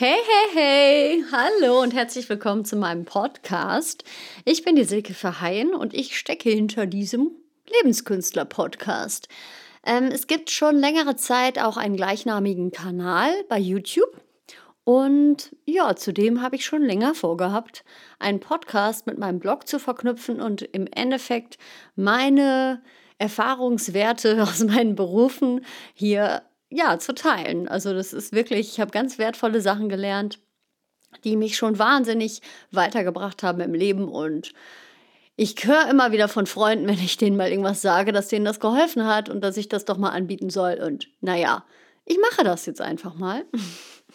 Hey, hey, hey, hallo und herzlich willkommen zu meinem Podcast. Ich bin die Silke Verheyen und ich stecke hinter diesem Lebenskünstler-Podcast. Ähm, es gibt schon längere Zeit auch einen gleichnamigen Kanal bei YouTube. Und ja, zudem habe ich schon länger vorgehabt, einen Podcast mit meinem Blog zu verknüpfen und im Endeffekt meine Erfahrungswerte aus meinen Berufen hier ja, zu teilen. Also das ist wirklich, ich habe ganz wertvolle Sachen gelernt, die mich schon wahnsinnig weitergebracht haben im Leben und ich höre immer wieder von Freunden, wenn ich denen mal irgendwas sage, dass denen das geholfen hat und dass ich das doch mal anbieten soll. Und naja, ich mache das jetzt einfach mal.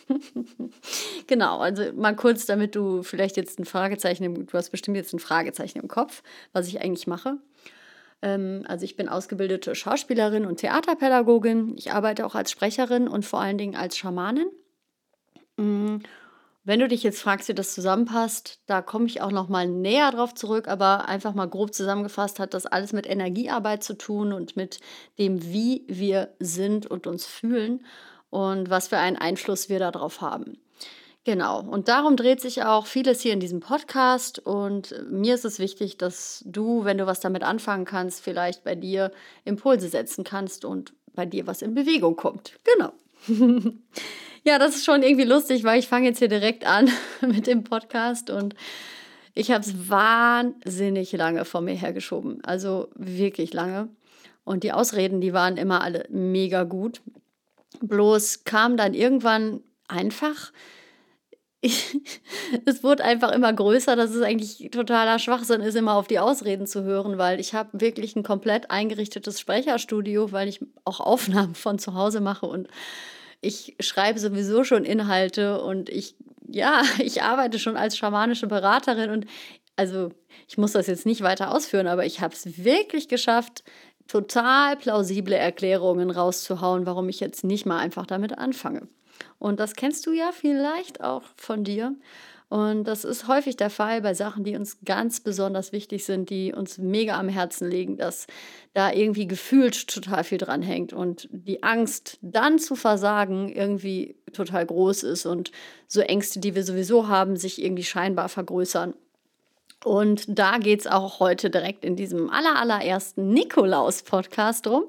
genau, also mal kurz, damit du vielleicht jetzt ein Fragezeichen, du hast bestimmt jetzt ein Fragezeichen im Kopf, was ich eigentlich mache. Ähm, also ich bin ausgebildete Schauspielerin und Theaterpädagogin. Ich arbeite auch als Sprecherin und vor allen Dingen als Schamanin. Mm, wenn du dich jetzt fragst, wie das zusammenpasst, da komme ich auch noch mal näher drauf zurück, aber einfach mal grob zusammengefasst hat das alles mit Energiearbeit zu tun und mit dem, wie wir sind und uns fühlen und was für einen Einfluss wir darauf haben. Genau, und darum dreht sich auch vieles hier in diesem Podcast. Und mir ist es wichtig, dass du, wenn du was damit anfangen kannst, vielleicht bei dir Impulse setzen kannst und bei dir was in Bewegung kommt. Genau. ja, das ist schon irgendwie lustig, weil ich fange jetzt hier direkt an mit dem Podcast und ich habe es wahnsinnig lange vor mir hergeschoben. Also wirklich lange. Und die Ausreden, die waren immer alle mega gut. Bloß kam dann irgendwann einfach ich, es wurde einfach immer größer, dass es eigentlich totaler Schwachsinn ist, immer auf die Ausreden zu hören, weil ich habe wirklich ein komplett eingerichtetes Sprecherstudio, weil ich auch Aufnahmen von zu Hause mache und ich schreibe sowieso schon Inhalte und ich, ja, ich arbeite schon als schamanische Beraterin und also ich muss das jetzt nicht weiter ausführen, aber ich habe es wirklich geschafft, total plausible Erklärungen rauszuhauen, warum ich jetzt nicht mal einfach damit anfange. Und das kennst du ja vielleicht auch von dir. Und das ist häufig der Fall bei Sachen, die uns ganz besonders wichtig sind, die uns mega am Herzen liegen, dass da irgendwie gefühlt total viel dran hängt und die Angst, dann zu versagen, irgendwie total groß ist und so Ängste, die wir sowieso haben, sich irgendwie scheinbar vergrößern. Und da geht es auch heute direkt in diesem aller, allerersten Nikolaus-Podcast drum,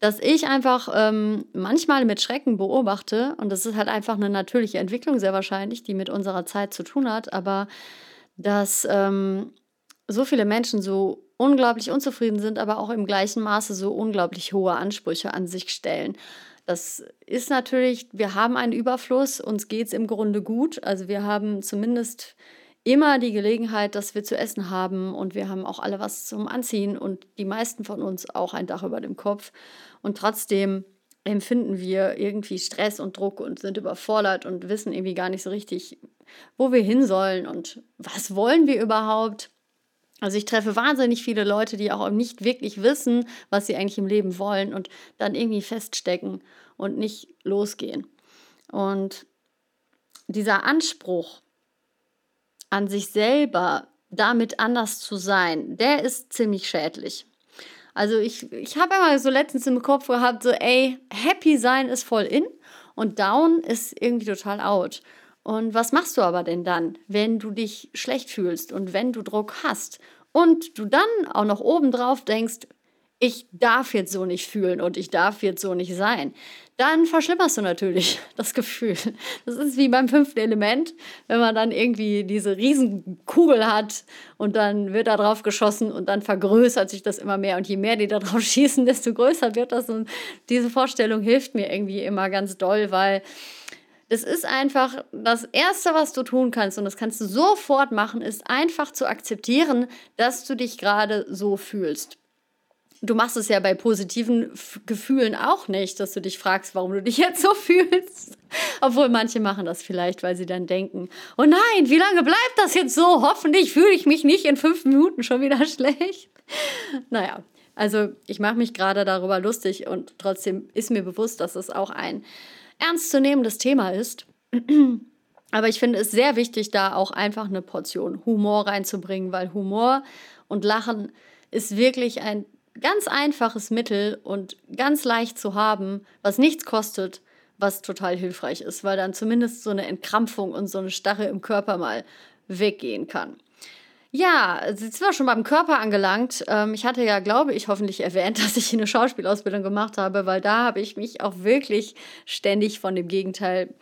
dass ich einfach ähm, manchmal mit Schrecken beobachte, und das ist halt einfach eine natürliche Entwicklung sehr wahrscheinlich, die mit unserer Zeit zu tun hat, aber dass ähm, so viele Menschen so unglaublich unzufrieden sind, aber auch im gleichen Maße so unglaublich hohe Ansprüche an sich stellen. Das ist natürlich, wir haben einen Überfluss, uns geht es im Grunde gut. Also wir haben zumindest immer die Gelegenheit, dass wir zu essen haben und wir haben auch alle was zum Anziehen und die meisten von uns auch ein Dach über dem Kopf. Und trotzdem empfinden wir irgendwie Stress und Druck und sind überfordert und wissen irgendwie gar nicht so richtig, wo wir hin sollen und was wollen wir überhaupt. Also ich treffe wahnsinnig viele Leute, die auch nicht wirklich wissen, was sie eigentlich im Leben wollen und dann irgendwie feststecken und nicht losgehen. Und dieser Anspruch, an sich selber damit anders zu sein, der ist ziemlich schädlich. Also ich, ich habe immer so letztens im Kopf gehabt, so ey, happy sein ist voll in und down ist irgendwie total out. Und was machst du aber denn dann, wenn du dich schlecht fühlst und wenn du Druck hast und du dann auch noch obendrauf denkst, ich darf jetzt so nicht fühlen und ich darf jetzt so nicht sein, dann verschlimmerst du natürlich das Gefühl. Das ist wie beim fünften Element, wenn man dann irgendwie diese Riesenkugel hat und dann wird da drauf geschossen und dann vergrößert sich das immer mehr. Und je mehr die da drauf schießen, desto größer wird das. Und diese Vorstellung hilft mir irgendwie immer ganz doll, weil das ist einfach das Erste, was du tun kannst und das kannst du sofort machen, ist einfach zu akzeptieren, dass du dich gerade so fühlst du machst es ja bei positiven Gefühlen auch nicht, dass du dich fragst, warum du dich jetzt so fühlst. Obwohl manche machen das vielleicht, weil sie dann denken, oh nein, wie lange bleibt das jetzt so? Hoffentlich fühle ich mich nicht in fünf Minuten schon wieder schlecht. Naja, also ich mache mich gerade darüber lustig und trotzdem ist mir bewusst, dass es auch ein ernstzunehmendes Thema ist. Aber ich finde es sehr wichtig, da auch einfach eine Portion Humor reinzubringen, weil Humor und Lachen ist wirklich ein ganz einfaches Mittel und ganz leicht zu haben, was nichts kostet, was total hilfreich ist, weil dann zumindest so eine Entkrampfung und so eine Starre im Körper mal weggehen kann. Ja, jetzt sind wir schon beim Körper angelangt. Ähm, ich hatte ja, glaube ich, hoffentlich erwähnt, dass ich eine Schauspielausbildung gemacht habe, weil da habe ich mich auch wirklich ständig von dem Gegenteil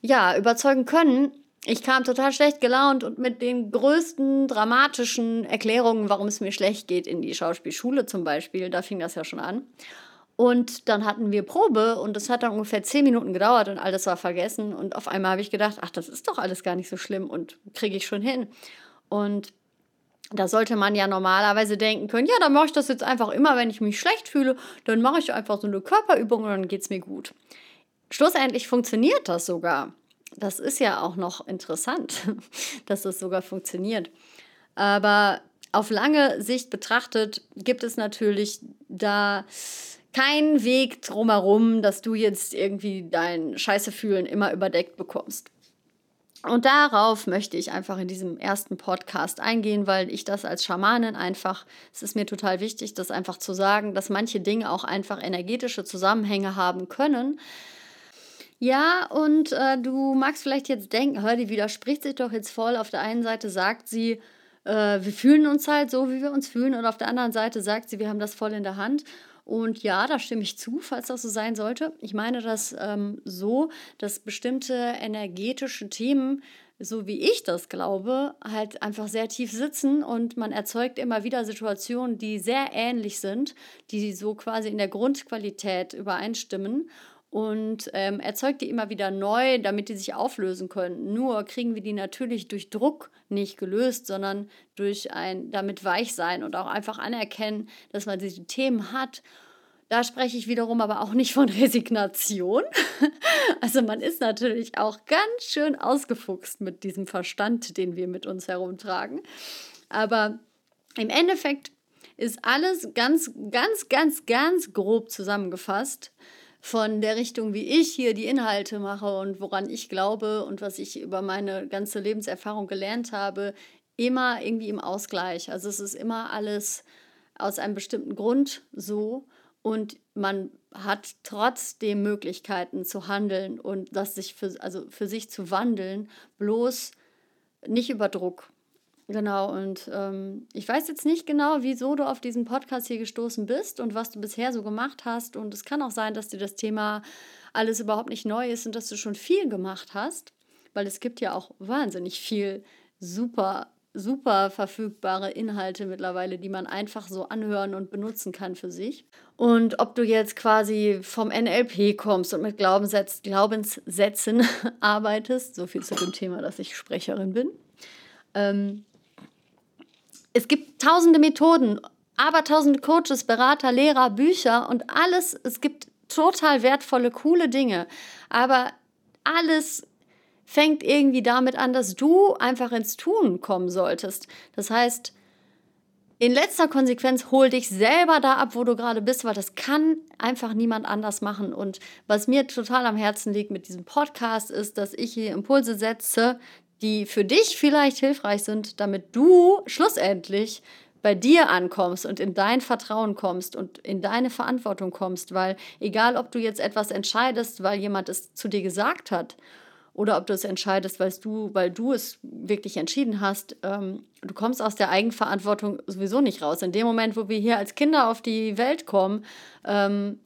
ja, überzeugen können. Ich kam total schlecht gelaunt und mit den größten dramatischen Erklärungen, warum es mir schlecht geht, in die Schauspielschule zum Beispiel. Da fing das ja schon an. Und dann hatten wir Probe und das hat dann ungefähr zehn Minuten gedauert und alles war vergessen. Und auf einmal habe ich gedacht, ach, das ist doch alles gar nicht so schlimm und kriege ich schon hin. Und da sollte man ja normalerweise denken können, ja, dann mache ich das jetzt einfach immer, wenn ich mich schlecht fühle, dann mache ich einfach so eine Körperübung und dann geht es mir gut. Schlussendlich funktioniert das sogar. Das ist ja auch noch interessant, dass das sogar funktioniert. Aber auf lange Sicht betrachtet gibt es natürlich da keinen Weg drumherum, dass du jetzt irgendwie dein Scheißefühlen immer überdeckt bekommst. Und darauf möchte ich einfach in diesem ersten Podcast eingehen, weil ich das als Schamanin einfach, es ist mir total wichtig, das einfach zu sagen, dass manche Dinge auch einfach energetische Zusammenhänge haben können. Ja, und äh, du magst vielleicht jetzt denken, hör, die widerspricht sich doch jetzt voll. Auf der einen Seite sagt sie, äh, wir fühlen uns halt so, wie wir uns fühlen, und auf der anderen Seite sagt sie, wir haben das voll in der Hand. Und ja, da stimme ich zu, falls das so sein sollte. Ich meine das ähm, so, dass bestimmte energetische Themen, so wie ich das glaube, halt einfach sehr tief sitzen und man erzeugt immer wieder Situationen, die sehr ähnlich sind, die so quasi in der Grundqualität übereinstimmen und ähm, erzeugt die immer wieder neu, damit die sich auflösen können. Nur kriegen wir die natürlich durch Druck nicht gelöst, sondern durch ein damit weich sein und auch einfach anerkennen, dass man diese Themen hat. Da spreche ich wiederum aber auch nicht von Resignation. Also man ist natürlich auch ganz schön ausgefuchst mit diesem Verstand, den wir mit uns herumtragen. Aber im Endeffekt ist alles ganz, ganz, ganz, ganz grob zusammengefasst von der Richtung, wie ich hier die Inhalte mache und woran ich glaube und was ich über meine ganze Lebenserfahrung gelernt habe, immer irgendwie im Ausgleich. Also es ist immer alles aus einem bestimmten Grund so und man hat trotzdem Möglichkeiten zu handeln und das sich für, also für sich zu wandeln, bloß nicht über Druck. Genau, und ähm, ich weiß jetzt nicht genau, wieso du auf diesen Podcast hier gestoßen bist und was du bisher so gemacht hast. Und es kann auch sein, dass dir das Thema alles überhaupt nicht neu ist und dass du schon viel gemacht hast, weil es gibt ja auch wahnsinnig viel super, super verfügbare Inhalte mittlerweile, die man einfach so anhören und benutzen kann für sich. Und ob du jetzt quasi vom NLP kommst und mit Glaubenssätz, Glaubenssätzen arbeitest, so viel zu dem Thema, dass ich Sprecherin bin. Ähm, es gibt tausende Methoden, aber tausende Coaches, Berater, Lehrer, Bücher und alles. Es gibt total wertvolle, coole Dinge. Aber alles fängt irgendwie damit an, dass du einfach ins Tun kommen solltest. Das heißt, in letzter Konsequenz hol dich selber da ab, wo du gerade bist, weil das kann einfach niemand anders machen. Und was mir total am Herzen liegt mit diesem Podcast ist, dass ich hier Impulse setze, die für dich vielleicht hilfreich sind, damit du schlussendlich bei dir ankommst und in dein Vertrauen kommst und in deine Verantwortung kommst, weil egal, ob du jetzt etwas entscheidest, weil jemand es zu dir gesagt hat oder ob du es entscheidest, weil du, weil du es wirklich entschieden hast, ähm, du kommst aus der Eigenverantwortung sowieso nicht raus. In dem Moment, wo wir hier als Kinder auf die Welt kommen, ähm,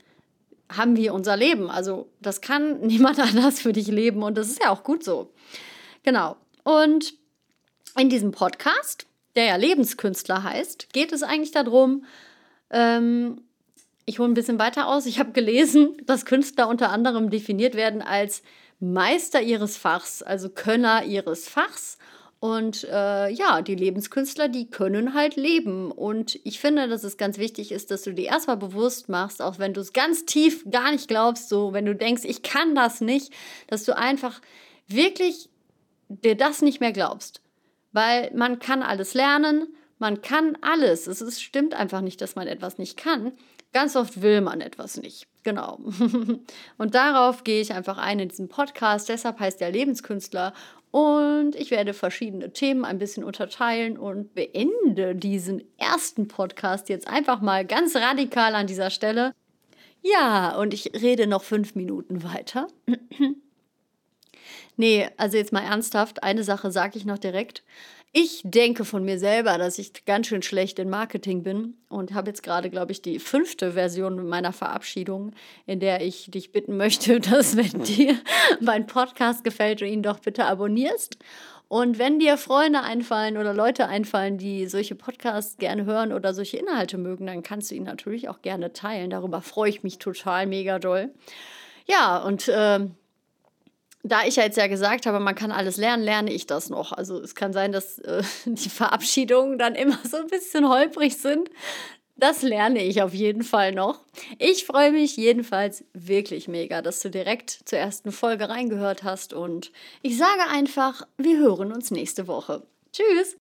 haben wir unser Leben. Also das kann niemand anders für dich leben und das ist ja auch gut so. Genau. Und in diesem Podcast, der ja Lebenskünstler heißt, geht es eigentlich darum, ähm, ich hole ein bisschen weiter aus. Ich habe gelesen, dass Künstler unter anderem definiert werden als Meister ihres Fachs, also Könner ihres Fachs. Und äh, ja, die Lebenskünstler, die können halt leben. Und ich finde, dass es ganz wichtig ist, dass du dir erstmal bewusst machst, auch wenn du es ganz tief gar nicht glaubst, so wenn du denkst, ich kann das nicht, dass du einfach wirklich dir das nicht mehr glaubst. Weil man kann alles lernen, man kann alles. Es ist, stimmt einfach nicht, dass man etwas nicht kann. Ganz oft will man etwas nicht. Genau. Und darauf gehe ich einfach ein in diesem Podcast. Deshalb heißt der Lebenskünstler. Und ich werde verschiedene Themen ein bisschen unterteilen und beende diesen ersten Podcast jetzt einfach mal ganz radikal an dieser Stelle. Ja, und ich rede noch fünf Minuten weiter. nee, also jetzt mal ernsthaft, eine Sache sage ich noch direkt. Ich denke von mir selber, dass ich ganz schön schlecht in Marketing bin und habe jetzt gerade, glaube ich, die fünfte Version meiner Verabschiedung, in der ich dich bitten möchte, dass wenn dir mein Podcast gefällt, du ihn doch bitte abonnierst. Und wenn dir Freunde einfallen oder Leute einfallen, die solche Podcasts gerne hören oder solche Inhalte mögen, dann kannst du ihn natürlich auch gerne teilen. Darüber freue ich mich total mega doll. Ja, und äh, da ich ja jetzt ja gesagt habe, man kann alles lernen, lerne ich das noch. Also es kann sein, dass äh, die Verabschiedungen dann immer so ein bisschen holprig sind. Das lerne ich auf jeden Fall noch. Ich freue mich jedenfalls wirklich mega, dass du direkt zur ersten Folge reingehört hast und ich sage einfach, wir hören uns nächste Woche. Tschüss!